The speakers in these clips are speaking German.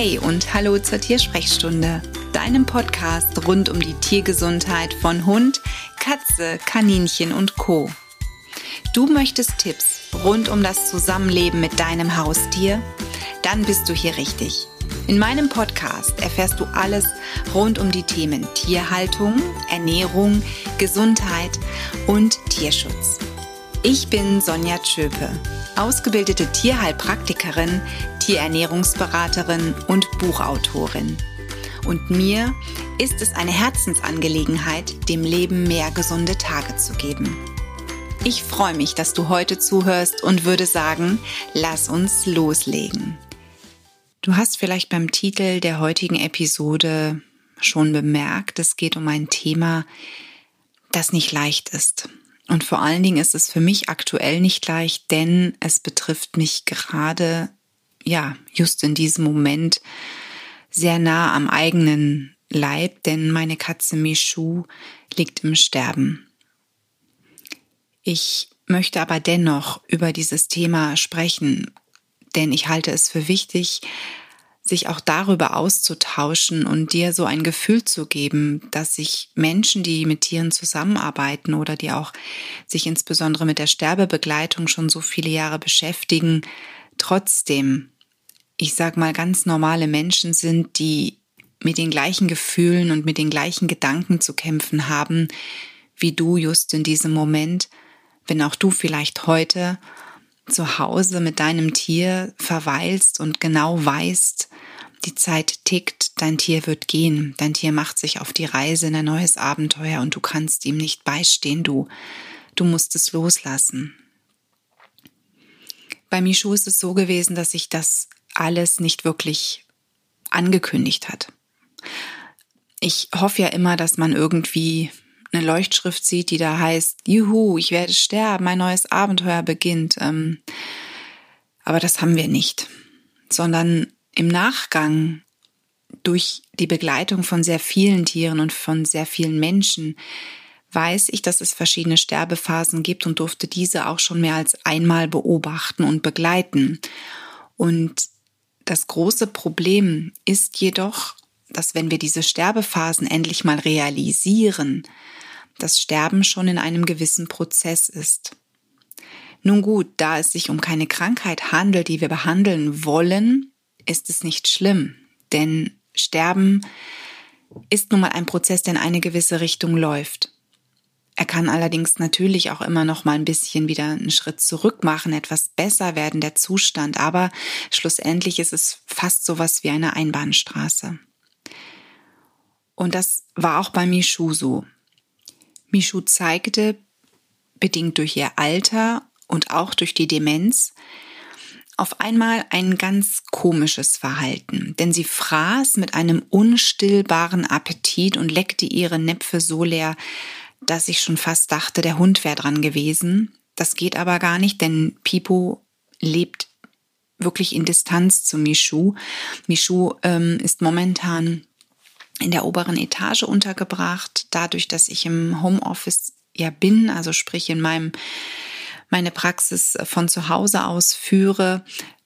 Hey und hallo zur Tiersprechstunde, deinem Podcast rund um die Tiergesundheit von Hund, Katze, Kaninchen und Co. Du möchtest Tipps rund um das Zusammenleben mit deinem Haustier? Dann bist du hier richtig. In meinem Podcast erfährst du alles rund um die Themen Tierhaltung, Ernährung, Gesundheit und Tierschutz. Ich bin Sonja Tschöpe, ausgebildete Tierheilpraktikerin, Tierernährungsberaterin und Buchautorin. Und mir ist es eine Herzensangelegenheit, dem Leben mehr gesunde Tage zu geben. Ich freue mich, dass du heute zuhörst und würde sagen, lass uns loslegen. Du hast vielleicht beim Titel der heutigen Episode schon bemerkt, es geht um ein Thema, das nicht leicht ist. Und vor allen Dingen ist es für mich aktuell nicht leicht, denn es betrifft mich gerade ja, just in diesem Moment sehr nah am eigenen Leib, denn meine Katze Michu liegt im Sterben. Ich möchte aber dennoch über dieses Thema sprechen, denn ich halte es für wichtig, sich auch darüber auszutauschen und dir so ein Gefühl zu geben, dass sich Menschen, die mit Tieren zusammenarbeiten oder die auch sich insbesondere mit der Sterbebegleitung schon so viele Jahre beschäftigen, trotzdem ich sag mal, ganz normale Menschen sind, die mit den gleichen Gefühlen und mit den gleichen Gedanken zu kämpfen haben, wie du just in diesem Moment, wenn auch du vielleicht heute zu Hause mit deinem Tier verweilst und genau weißt, die Zeit tickt, dein Tier wird gehen, dein Tier macht sich auf die Reise in ein neues Abenteuer und du kannst ihm nicht beistehen, du, du musst es loslassen. Bei Michu ist es so gewesen, dass ich das alles nicht wirklich angekündigt hat. Ich hoffe ja immer, dass man irgendwie eine Leuchtschrift sieht, die da heißt, juhu, ich werde sterben, mein neues Abenteuer beginnt. Ähm, aber das haben wir nicht, sondern im Nachgang durch die Begleitung von sehr vielen Tieren und von sehr vielen Menschen weiß ich, dass es verschiedene Sterbephasen gibt und durfte diese auch schon mehr als einmal beobachten und begleiten. Und das große Problem ist jedoch, dass wenn wir diese Sterbephasen endlich mal realisieren, das Sterben schon in einem gewissen Prozess ist. Nun gut, da es sich um keine Krankheit handelt, die wir behandeln wollen, ist es nicht schlimm, denn Sterben ist nun mal ein Prozess, der in eine gewisse Richtung läuft. Er kann allerdings natürlich auch immer noch mal ein bisschen wieder einen Schritt zurück machen, etwas besser werden der Zustand, aber schlussendlich ist es fast sowas wie eine Einbahnstraße. Und das war auch bei Michu so. Michu zeigte, bedingt durch ihr Alter und auch durch die Demenz, auf einmal ein ganz komisches Verhalten, denn sie fraß mit einem unstillbaren Appetit und leckte ihre Näpfe so leer, dass ich schon fast dachte, der Hund wäre dran gewesen. Das geht aber gar nicht, denn Pipo lebt wirklich in Distanz zu Michu. Michu ähm, ist momentan in der oberen Etage untergebracht, dadurch, dass ich im Homeoffice ja bin, also sprich in meinem meine Praxis von zu Hause aus führe,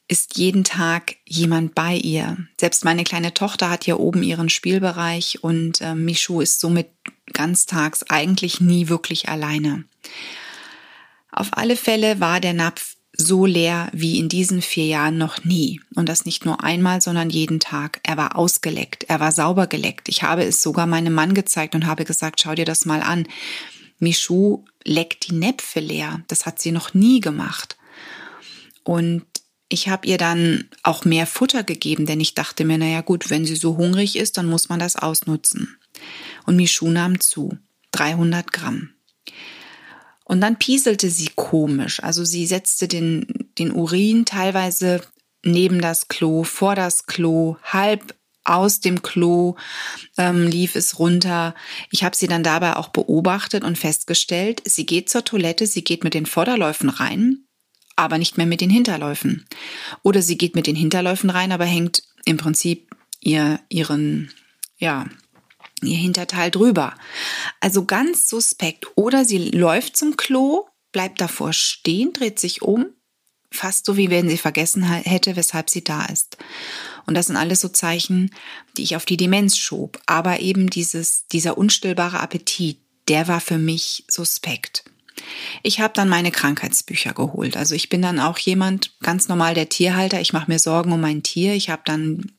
ist jeden Tag jemand bei ihr. Selbst meine kleine Tochter hat hier oben ihren Spielbereich und äh, Michu ist somit ganztags eigentlich nie wirklich alleine. Auf alle Fälle war der Napf so leer wie in diesen vier Jahren noch nie. Und das nicht nur einmal, sondern jeden Tag. Er war ausgeleckt, er war sauber geleckt. Ich habe es sogar meinem Mann gezeigt und habe gesagt, schau dir das mal an. Michu leckt die Näpfe leer. Das hat sie noch nie gemacht. Und ich habe ihr dann auch mehr Futter gegeben, denn ich dachte mir, naja gut, wenn sie so hungrig ist, dann muss man das ausnutzen. Und Michu nahm zu, 300 Gramm. Und dann pieselte sie komisch. Also sie setzte den, den Urin teilweise neben das Klo, vor das Klo, halb aus dem Klo ähm, lief es runter. Ich habe sie dann dabei auch beobachtet und festgestellt, sie geht zur Toilette, sie geht mit den Vorderläufen rein, aber nicht mehr mit den Hinterläufen. Oder sie geht mit den Hinterläufen rein, aber hängt im Prinzip ihr, ihren, ja, ihr Hinterteil drüber. Also ganz suspekt. Oder sie läuft zum Klo, bleibt davor stehen, dreht sich um, fast so, wie wenn sie vergessen hätte, weshalb sie da ist. Und das sind alles so Zeichen, die ich auf die Demenz schob. Aber eben dieses, dieser unstillbare Appetit, der war für mich suspekt. Ich habe dann meine Krankheitsbücher geholt. Also ich bin dann auch jemand, ganz normal der Tierhalter. Ich mache mir Sorgen um mein Tier. Ich habe dann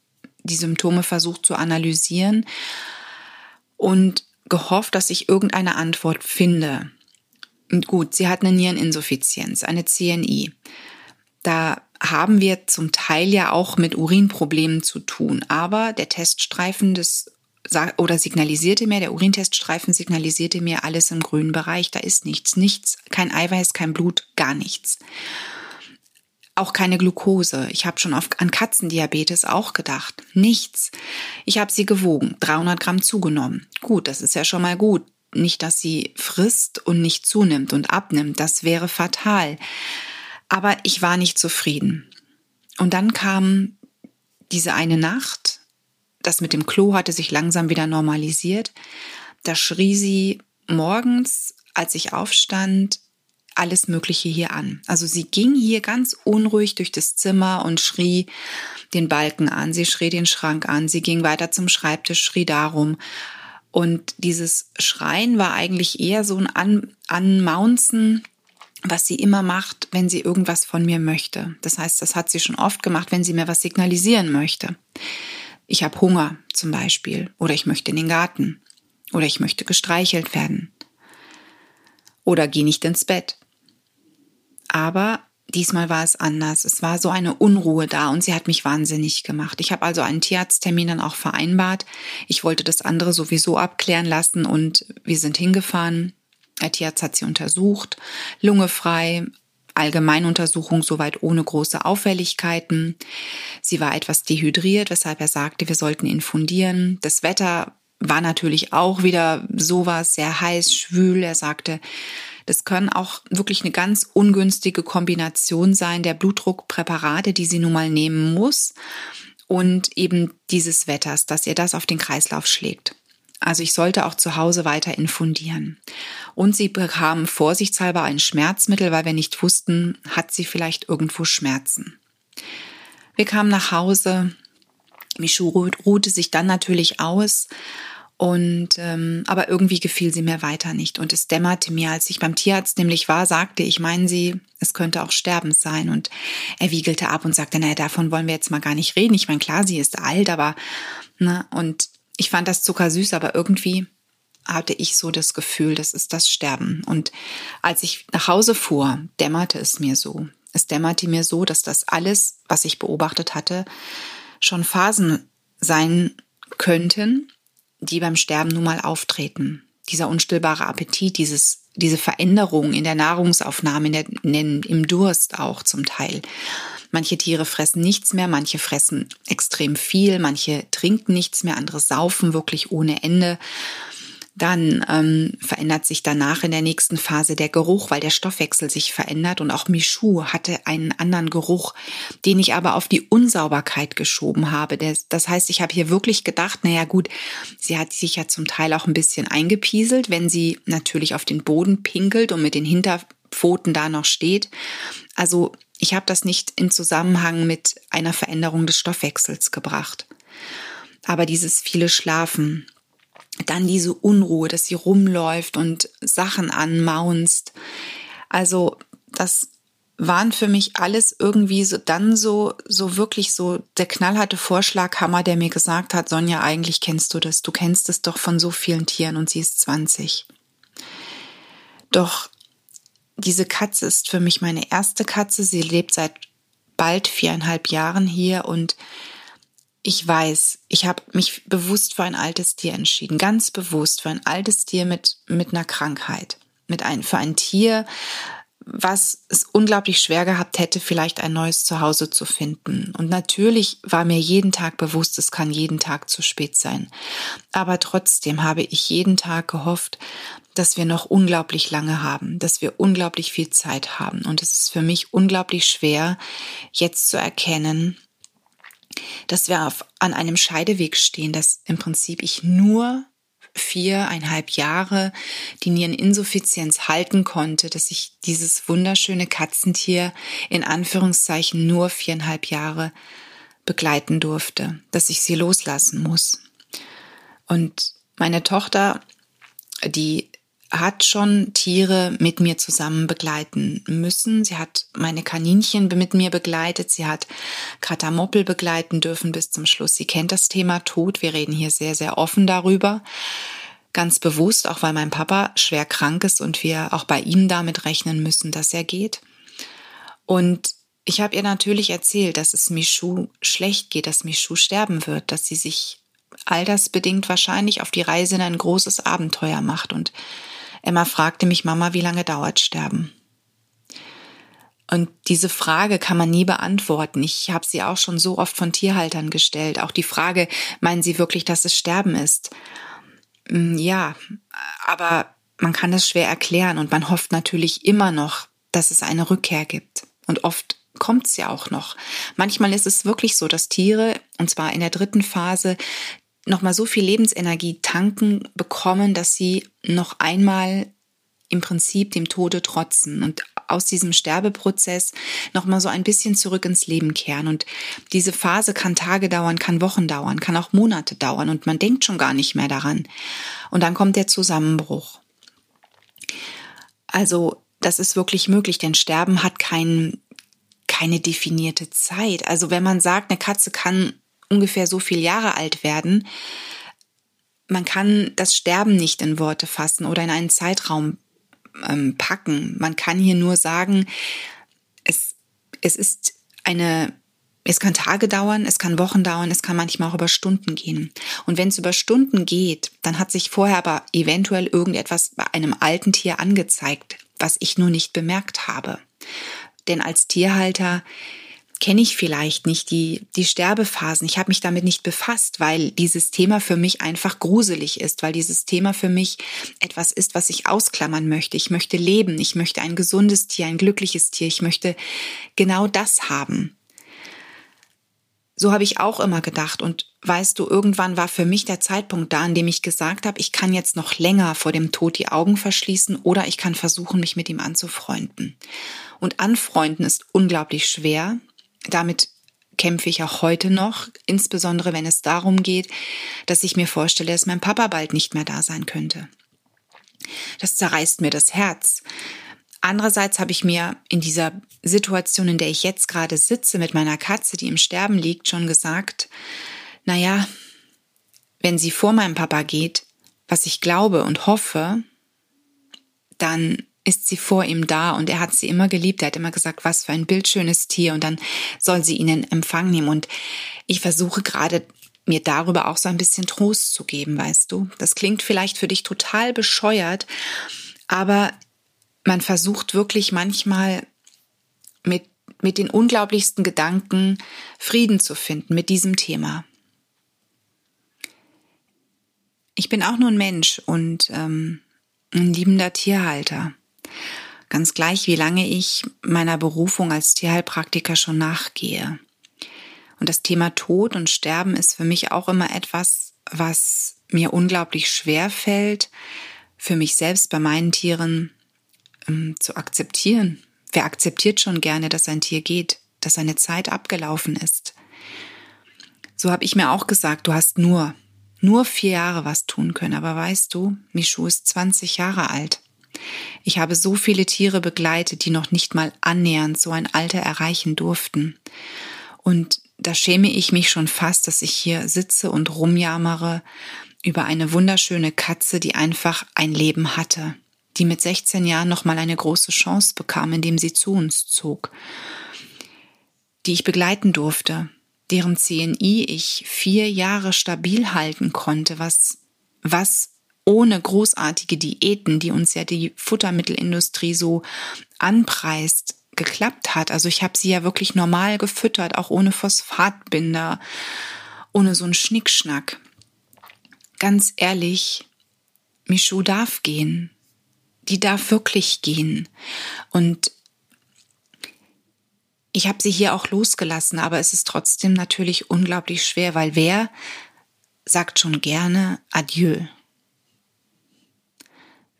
die Symptome versucht zu analysieren und gehofft, dass ich irgendeine Antwort finde. Und gut, sie hat eine Niereninsuffizienz, eine CNI. Da haben wir zum Teil ja auch mit Urinproblemen zu tun, aber der Teststreifen des oder signalisierte mir, der Urinteststreifen signalisierte mir alles im grünen Bereich, da ist nichts, nichts, kein Eiweiß, kein Blut, gar nichts. Auch keine Glucose. Ich habe schon oft an Katzendiabetes auch gedacht. Nichts. Ich habe sie gewogen, 300 Gramm zugenommen. Gut, das ist ja schon mal gut. Nicht, dass sie frisst und nicht zunimmt und abnimmt. Das wäre fatal. Aber ich war nicht zufrieden. Und dann kam diese eine Nacht. Das mit dem Klo hatte sich langsam wieder normalisiert. Da schrie sie morgens, als ich aufstand, alles Mögliche hier an. Also sie ging hier ganz unruhig durch das Zimmer und schrie den Balken an, sie schrie den Schrank an, sie ging weiter zum Schreibtisch, schrie darum. Und dieses Schreien war eigentlich eher so ein an Anmaunzen, was sie immer macht, wenn sie irgendwas von mir möchte. Das heißt, das hat sie schon oft gemacht, wenn sie mir was signalisieren möchte. Ich habe Hunger zum Beispiel oder ich möchte in den Garten oder ich möchte gestreichelt werden oder geh nicht ins Bett. Aber diesmal war es anders. Es war so eine Unruhe da und sie hat mich wahnsinnig gemacht. Ich habe also einen Tierarzttermin dann auch vereinbart. Ich wollte das andere sowieso abklären lassen und wir sind hingefahren. Der Tierarzt hat sie untersucht, Lunge frei, Allgemeinuntersuchung soweit ohne große Auffälligkeiten. Sie war etwas dehydriert, weshalb er sagte, wir sollten infundieren. Das Wetter war natürlich auch wieder sowas, sehr heiß, schwül. Er sagte, das können auch wirklich eine ganz ungünstige Kombination sein der Blutdruckpräparate, die sie nun mal nehmen muss und eben dieses Wetters, dass ihr das auf den Kreislauf schlägt. Also ich sollte auch zu Hause weiter infundieren. Und sie bekamen vorsichtshalber ein Schmerzmittel, weil wir nicht wussten, hat sie vielleicht irgendwo Schmerzen. Wir kamen nach Hause. Michu ruhte sich dann natürlich aus und ähm, aber irgendwie gefiel sie mir weiter nicht. Und es dämmerte mir, als ich beim Tierarzt nämlich war, sagte ich, meinen Sie, es könnte auch Sterbens sein. Und er wiegelte ab und sagte, naja, davon wollen wir jetzt mal gar nicht reden. Ich meine, klar, sie ist alt, aber ne, und ich fand das zuckersüß, aber irgendwie hatte ich so das Gefühl, das ist das Sterben. Und als ich nach Hause fuhr, dämmerte es mir so. Es dämmerte mir so, dass das alles, was ich beobachtet hatte, schon Phasen sein könnten, die beim Sterben nun mal auftreten. Dieser unstillbare Appetit, dieses, diese Veränderung in der Nahrungsaufnahme, in der, in, im Durst auch zum Teil. Manche Tiere fressen nichts mehr, manche fressen extrem viel, manche trinken nichts mehr, andere saufen wirklich ohne Ende. Dann ähm, verändert sich danach in der nächsten Phase der Geruch, weil der Stoffwechsel sich verändert. Und auch Michu hatte einen anderen Geruch, den ich aber auf die Unsauberkeit geschoben habe. Das heißt, ich habe hier wirklich gedacht, naja gut, sie hat sich ja zum Teil auch ein bisschen eingepieselt, wenn sie natürlich auf den Boden pinkelt und mit den Hinterpfoten da noch steht. Also ich habe das nicht in Zusammenhang mit einer Veränderung des Stoffwechsels gebracht. Aber dieses viele Schlafen, dann diese Unruhe, dass sie rumläuft und Sachen anmaunst. Also das waren für mich alles irgendwie so dann so so wirklich so der knallharte Vorschlaghammer, der mir gesagt hat, Sonja, eigentlich kennst du das, du kennst es doch von so vielen Tieren und sie ist 20. Doch diese Katze ist für mich meine erste Katze. Sie lebt seit bald viereinhalb Jahren hier und ich weiß, ich habe mich bewusst für ein altes Tier entschieden, ganz bewusst für ein altes Tier mit, mit einer Krankheit, mit ein, für ein Tier, was es unglaublich schwer gehabt hätte, vielleicht ein neues Zuhause zu finden. Und natürlich war mir jeden Tag bewusst, es kann jeden Tag zu spät sein. Aber trotzdem habe ich jeden Tag gehofft, dass wir noch unglaublich lange haben, dass wir unglaublich viel Zeit haben. Und es ist für mich unglaublich schwer, jetzt zu erkennen, dass wir auf, an einem Scheideweg stehen, dass im Prinzip ich nur viereinhalb Jahre die Niereninsuffizienz halten konnte, dass ich dieses wunderschöne Katzentier in Anführungszeichen nur viereinhalb Jahre begleiten durfte, dass ich sie loslassen muss. Und meine Tochter, die hat schon Tiere mit mir zusammen begleiten müssen. Sie hat meine Kaninchen mit mir begleitet. Sie hat Katamoppel begleiten dürfen bis zum Schluss. Sie kennt das Thema Tod. Wir reden hier sehr, sehr offen darüber. Ganz bewusst, auch weil mein Papa schwer krank ist und wir auch bei ihm damit rechnen müssen, dass er geht. Und ich habe ihr natürlich erzählt, dass es Michu schlecht geht, dass Michu sterben wird, dass sie sich altersbedingt wahrscheinlich auf die Reise in ein großes Abenteuer macht. Und Emma fragte mich, Mama, wie lange dauert Sterben? Und diese Frage kann man nie beantworten. Ich habe sie auch schon so oft von Tierhaltern gestellt. Auch die Frage, meinen Sie wirklich, dass es Sterben ist? Mm, ja, aber man kann das schwer erklären und man hofft natürlich immer noch, dass es eine Rückkehr gibt. Und oft kommt es ja auch noch. Manchmal ist es wirklich so, dass Tiere, und zwar in der dritten Phase, nochmal so viel Lebensenergie tanken bekommen, dass sie noch einmal im Prinzip dem Tode trotzen und aus diesem Sterbeprozess nochmal so ein bisschen zurück ins Leben kehren. Und diese Phase kann Tage dauern, kann Wochen dauern, kann auch Monate dauern und man denkt schon gar nicht mehr daran. Und dann kommt der Zusammenbruch. Also, das ist wirklich möglich, denn Sterben hat kein, keine definierte Zeit. Also, wenn man sagt, eine Katze kann ungefähr so viel Jahre alt werden. Man kann das Sterben nicht in Worte fassen oder in einen Zeitraum ähm, packen. Man kann hier nur sagen, es, es ist eine es kann Tage dauern, es kann Wochen dauern, es kann manchmal auch über Stunden gehen. Und wenn es über Stunden geht, dann hat sich vorher aber eventuell irgendetwas bei einem alten Tier angezeigt, was ich nur nicht bemerkt habe. Denn als Tierhalter kenne ich vielleicht nicht die, die Sterbephasen. Ich habe mich damit nicht befasst, weil dieses Thema für mich einfach gruselig ist, weil dieses Thema für mich etwas ist, was ich ausklammern möchte. Ich möchte leben, ich möchte ein gesundes Tier, ein glückliches Tier, ich möchte genau das haben. So habe ich auch immer gedacht. Und weißt du, irgendwann war für mich der Zeitpunkt da, an dem ich gesagt habe, ich kann jetzt noch länger vor dem Tod die Augen verschließen oder ich kann versuchen, mich mit ihm anzufreunden. Und anfreunden ist unglaublich schwer, damit kämpfe ich auch heute noch, insbesondere wenn es darum geht, dass ich mir vorstelle, dass mein Papa bald nicht mehr da sein könnte. Das zerreißt mir das Herz. Andererseits habe ich mir in dieser Situation, in der ich jetzt gerade sitze mit meiner Katze, die im Sterben liegt, schon gesagt, naja, wenn sie vor meinem Papa geht, was ich glaube und hoffe, dann ist sie vor ihm da und er hat sie immer geliebt. Er hat immer gesagt, was für ein bildschönes Tier und dann soll sie ihn in Empfang nehmen. Und ich versuche gerade mir darüber auch so ein bisschen Trost zu geben, weißt du. Das klingt vielleicht für dich total bescheuert, aber man versucht wirklich manchmal mit, mit den unglaublichsten Gedanken Frieden zu finden mit diesem Thema. Ich bin auch nur ein Mensch und ähm, ein liebender Tierhalter. Ganz gleich, wie lange ich meiner Berufung als Tierheilpraktiker schon nachgehe. Und das Thema Tod und Sterben ist für mich auch immer etwas, was mir unglaublich schwer fällt, für mich selbst bei meinen Tieren ähm, zu akzeptieren. Wer akzeptiert schon gerne, dass ein Tier geht, dass seine Zeit abgelaufen ist? So habe ich mir auch gesagt, du hast nur, nur vier Jahre was tun können. Aber weißt du, Michu ist 20 Jahre alt. Ich habe so viele Tiere begleitet, die noch nicht mal annähernd so ein Alter erreichen durften. Und da schäme ich mich schon fast, dass ich hier sitze und rumjammere über eine wunderschöne Katze, die einfach ein Leben hatte, die mit 16 Jahren noch mal eine große Chance bekam, indem sie zu uns zog, die ich begleiten durfte, deren CNI ich vier Jahre stabil halten konnte, was, was ohne großartige Diäten, die uns ja die Futtermittelindustrie so anpreist, geklappt hat. Also ich habe sie ja wirklich normal gefüttert, auch ohne Phosphatbinder, ohne so einen Schnickschnack. Ganz ehrlich, Michu darf gehen. Die darf wirklich gehen. Und ich habe sie hier auch losgelassen, aber es ist trotzdem natürlich unglaublich schwer, weil wer sagt schon gerne Adieu?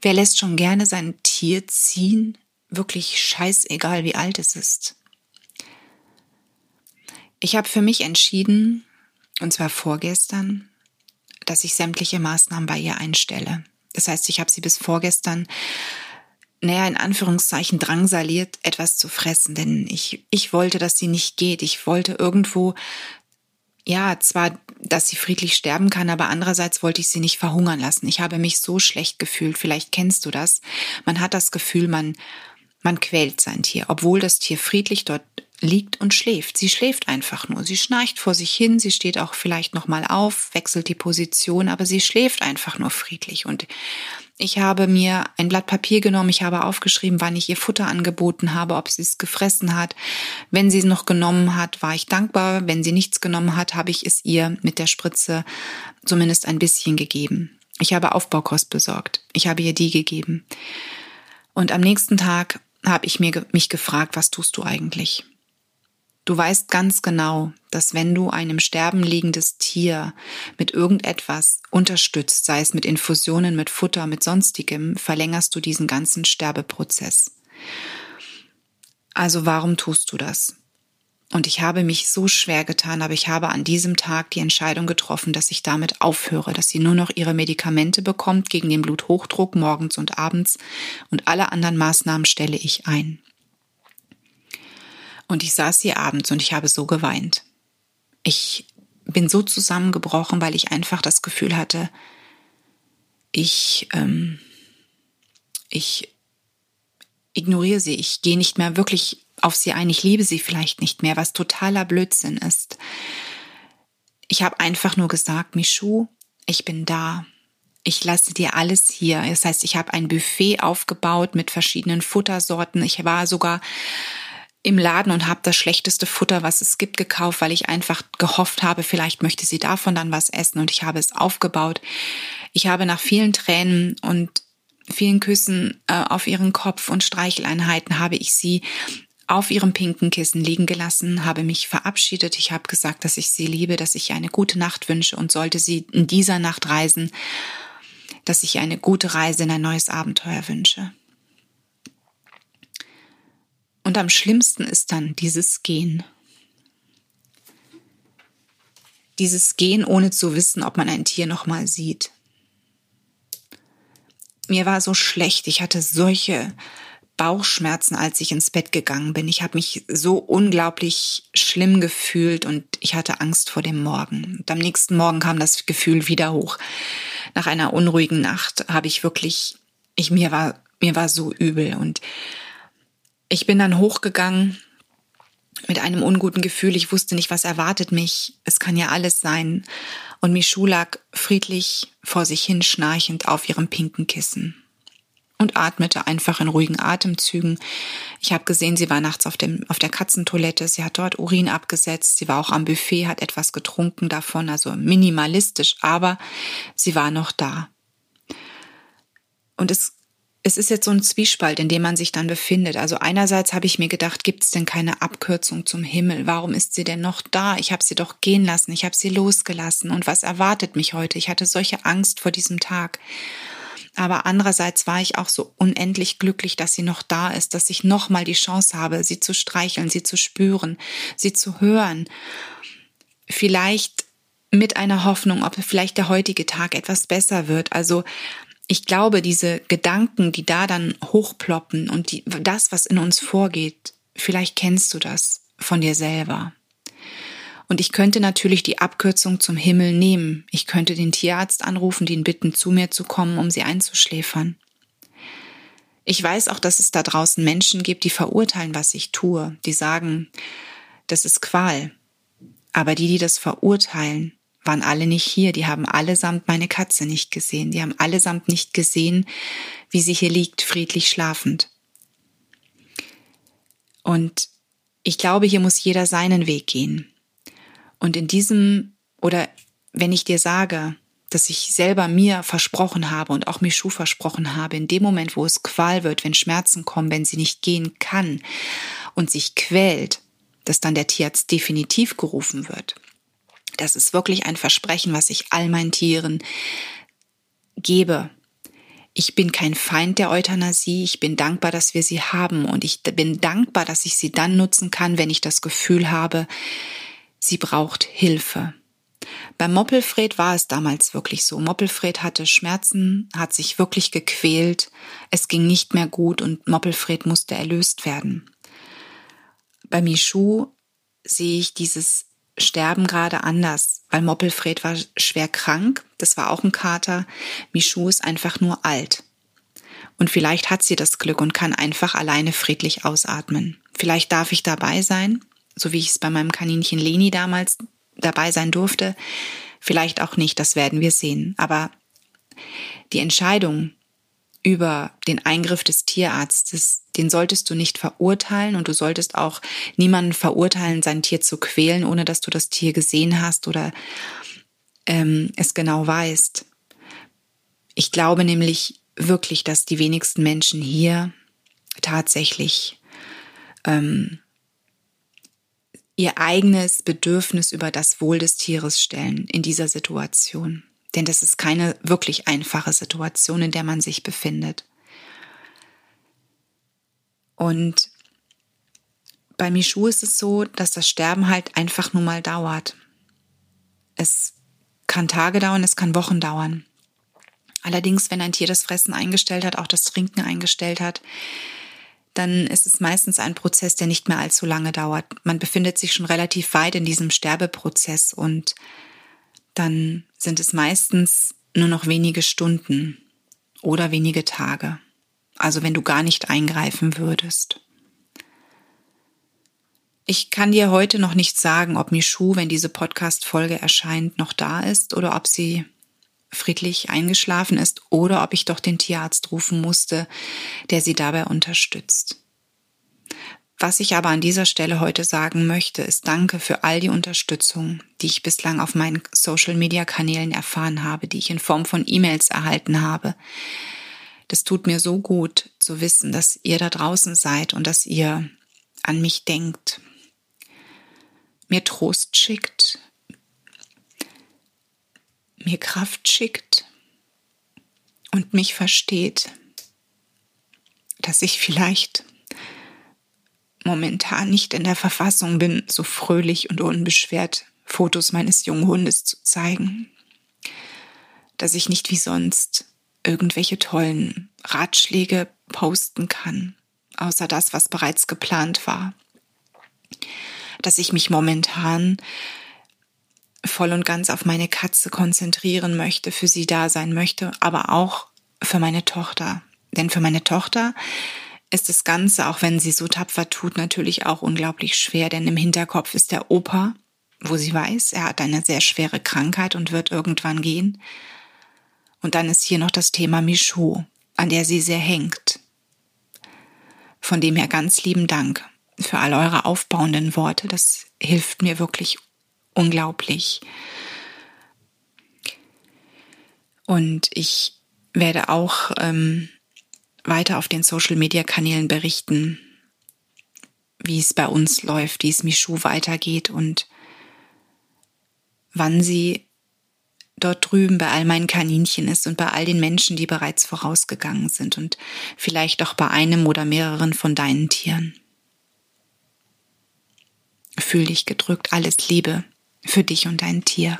Wer lässt schon gerne sein Tier ziehen? Wirklich scheißegal, wie alt es ist. Ich habe für mich entschieden, und zwar vorgestern, dass ich sämtliche Maßnahmen bei ihr einstelle. Das heißt, ich habe sie bis vorgestern näher in Anführungszeichen drangsaliert, etwas zu fressen, denn ich, ich wollte, dass sie nicht geht. Ich wollte irgendwo, ja, zwar, dass sie friedlich sterben kann, aber andererseits wollte ich sie nicht verhungern lassen. Ich habe mich so schlecht gefühlt. Vielleicht kennst du das. Man hat das Gefühl, man, man quält sein Tier, obwohl das Tier friedlich dort liegt und schläft. Sie schläft einfach nur. Sie schnarcht vor sich hin, sie steht auch vielleicht noch mal auf, wechselt die Position, aber sie schläft einfach nur friedlich und ich habe mir ein Blatt Papier genommen, ich habe aufgeschrieben, wann ich ihr Futter angeboten habe, ob sie es gefressen hat. Wenn sie es noch genommen hat, war ich dankbar. Wenn sie nichts genommen hat, habe ich es ihr mit der Spritze zumindest ein bisschen gegeben. Ich habe Aufbaukost besorgt. Ich habe ihr die gegeben. Und am nächsten Tag habe ich mir, mich gefragt, was tust du eigentlich? Du weißt ganz genau, dass wenn du einem sterben liegendes Tier mit irgendetwas unterstützt, sei es mit Infusionen, mit Futter, mit sonstigem, verlängerst du diesen ganzen Sterbeprozess. Also warum tust du das? Und ich habe mich so schwer getan, aber ich habe an diesem Tag die Entscheidung getroffen, dass ich damit aufhöre, dass sie nur noch ihre Medikamente bekommt gegen den Bluthochdruck morgens und abends und alle anderen Maßnahmen stelle ich ein. Und ich saß hier abends und ich habe so geweint. Ich bin so zusammengebrochen, weil ich einfach das Gefühl hatte, ich, ähm, ich ignoriere sie, ich gehe nicht mehr wirklich auf sie ein, ich liebe sie vielleicht nicht mehr, was totaler Blödsinn ist. Ich habe einfach nur gesagt, Michu, ich bin da. Ich lasse dir alles hier. Das heißt, ich habe ein Buffet aufgebaut mit verschiedenen Futtersorten. Ich war sogar im Laden und habe das schlechteste Futter, was es gibt, gekauft, weil ich einfach gehofft habe, vielleicht möchte sie davon dann was essen und ich habe es aufgebaut. Ich habe nach vielen Tränen und vielen Küssen äh, auf ihren Kopf und Streicheleinheiten habe ich sie auf ihrem pinken Kissen liegen gelassen, habe mich verabschiedet. Ich habe gesagt, dass ich sie liebe, dass ich ihr eine gute Nacht wünsche und sollte sie in dieser Nacht reisen, dass ich ihr eine gute Reise in ein neues Abenteuer wünsche. Und am schlimmsten ist dann dieses Gehen. Dieses Gehen, ohne zu wissen, ob man ein Tier noch mal sieht. Mir war so schlecht, ich hatte solche Bauchschmerzen, als ich ins Bett gegangen bin. Ich habe mich so unglaublich schlimm gefühlt und ich hatte Angst vor dem Morgen. Und am nächsten Morgen kam das Gefühl wieder hoch. Nach einer unruhigen Nacht habe ich wirklich, ich mir war mir war so übel und ich bin dann hochgegangen mit einem unguten Gefühl. Ich wusste nicht, was erwartet mich. Es kann ja alles sein. Und Michou lag friedlich vor sich hin schnarchend auf ihrem pinken Kissen und atmete einfach in ruhigen Atemzügen. Ich habe gesehen, sie war nachts auf, dem, auf der Katzentoilette, sie hat dort Urin abgesetzt, sie war auch am Buffet, hat etwas getrunken davon, also minimalistisch, aber sie war noch da. Und es es ist jetzt so ein Zwiespalt, in dem man sich dann befindet. Also einerseits habe ich mir gedacht, gibt es denn keine Abkürzung zum Himmel? Warum ist sie denn noch da? Ich habe sie doch gehen lassen, ich habe sie losgelassen. Und was erwartet mich heute? Ich hatte solche Angst vor diesem Tag. Aber andererseits war ich auch so unendlich glücklich, dass sie noch da ist, dass ich noch mal die Chance habe, sie zu streicheln, sie zu spüren, sie zu hören. Vielleicht mit einer Hoffnung, ob vielleicht der heutige Tag etwas besser wird. Also ich glaube, diese Gedanken, die da dann hochploppen und die, das, was in uns vorgeht, vielleicht kennst du das von dir selber. Und ich könnte natürlich die Abkürzung zum Himmel nehmen. Ich könnte den Tierarzt anrufen, den bitten, zu mir zu kommen, um sie einzuschläfern. Ich weiß auch, dass es da draußen Menschen gibt, die verurteilen, was ich tue. Die sagen, das ist Qual. Aber die, die das verurteilen, waren alle nicht hier, die haben allesamt meine Katze nicht gesehen, die haben allesamt nicht gesehen, wie sie hier liegt, friedlich schlafend. Und ich glaube, hier muss jeder seinen Weg gehen. Und in diesem, oder wenn ich dir sage, dass ich selber mir versprochen habe und auch Michu versprochen habe, in dem Moment, wo es Qual wird, wenn Schmerzen kommen, wenn sie nicht gehen kann und sich quält, dass dann der Tierarzt definitiv gerufen wird. Das ist wirklich ein Versprechen, was ich all meinen Tieren gebe. ich bin kein Feind der Euthanasie. Ich bin dankbar, dass wir sie haben. Und ich bin dankbar, dass ich sie dann nutzen kann, wenn ich das Gefühl habe, sie braucht Hilfe. Bei Moppelfred war es damals wirklich so. Moppelfred hatte Schmerzen, hat sich wirklich gequält. Es ging nicht mehr gut und Moppelfred musste erlöst werden. Bei Michu sehe ich dieses Sterben gerade anders, weil Moppelfred war schwer krank, das war auch ein Kater. Michu ist einfach nur alt. Und vielleicht hat sie das Glück und kann einfach alleine friedlich ausatmen. Vielleicht darf ich dabei sein, so wie ich es bei meinem Kaninchen Leni damals dabei sein durfte. Vielleicht auch nicht, das werden wir sehen. Aber die Entscheidung über den Eingriff des Tierarztes, den solltest du nicht verurteilen und du solltest auch niemanden verurteilen, sein Tier zu quälen, ohne dass du das Tier gesehen hast oder ähm, es genau weißt. Ich glaube nämlich wirklich, dass die wenigsten Menschen hier tatsächlich ähm, ihr eigenes Bedürfnis über das Wohl des Tieres stellen in dieser Situation. Denn das ist keine wirklich einfache Situation, in der man sich befindet. Und bei Michu ist es so, dass das Sterben halt einfach nur mal dauert. Es kann Tage dauern, es kann Wochen dauern. Allerdings, wenn ein Tier das Fressen eingestellt hat, auch das Trinken eingestellt hat, dann ist es meistens ein Prozess, der nicht mehr allzu lange dauert. Man befindet sich schon relativ weit in diesem Sterbeprozess und dann sind es meistens nur noch wenige Stunden oder wenige Tage. Also wenn du gar nicht eingreifen würdest. Ich kann dir heute noch nicht sagen, ob Michu, wenn diese Podcast-Folge erscheint, noch da ist oder ob sie friedlich eingeschlafen ist oder ob ich doch den Tierarzt rufen musste, der sie dabei unterstützt. Was ich aber an dieser Stelle heute sagen möchte, ist Danke für all die Unterstützung, die ich bislang auf meinen Social-Media-Kanälen erfahren habe, die ich in Form von E-Mails erhalten habe. Das tut mir so gut zu wissen, dass ihr da draußen seid und dass ihr an mich denkt, mir Trost schickt, mir Kraft schickt und mich versteht, dass ich vielleicht momentan nicht in der Verfassung bin, so fröhlich und unbeschwert Fotos meines jungen Hundes zu zeigen, dass ich nicht wie sonst irgendwelche tollen Ratschläge posten kann, außer das, was bereits geplant war, dass ich mich momentan voll und ganz auf meine Katze konzentrieren möchte, für sie da sein möchte, aber auch für meine Tochter. Denn für meine Tochter ist das Ganze, auch wenn sie so tapfer tut, natürlich auch unglaublich schwer, denn im Hinterkopf ist der Opa, wo sie weiß, er hat eine sehr schwere Krankheit und wird irgendwann gehen. Und dann ist hier noch das Thema Michaud, an der sie sehr hängt. Von dem her ganz lieben Dank für all eure aufbauenden Worte. Das hilft mir wirklich unglaublich. Und ich werde auch ähm, weiter auf den Social-Media-Kanälen berichten, wie es bei uns läuft, wie es Michu weitergeht und wann sie dort drüben bei all meinen Kaninchen ist und bei all den Menschen, die bereits vorausgegangen sind und vielleicht auch bei einem oder mehreren von deinen Tieren. Fühl dich gedrückt, alles Liebe für dich und dein Tier.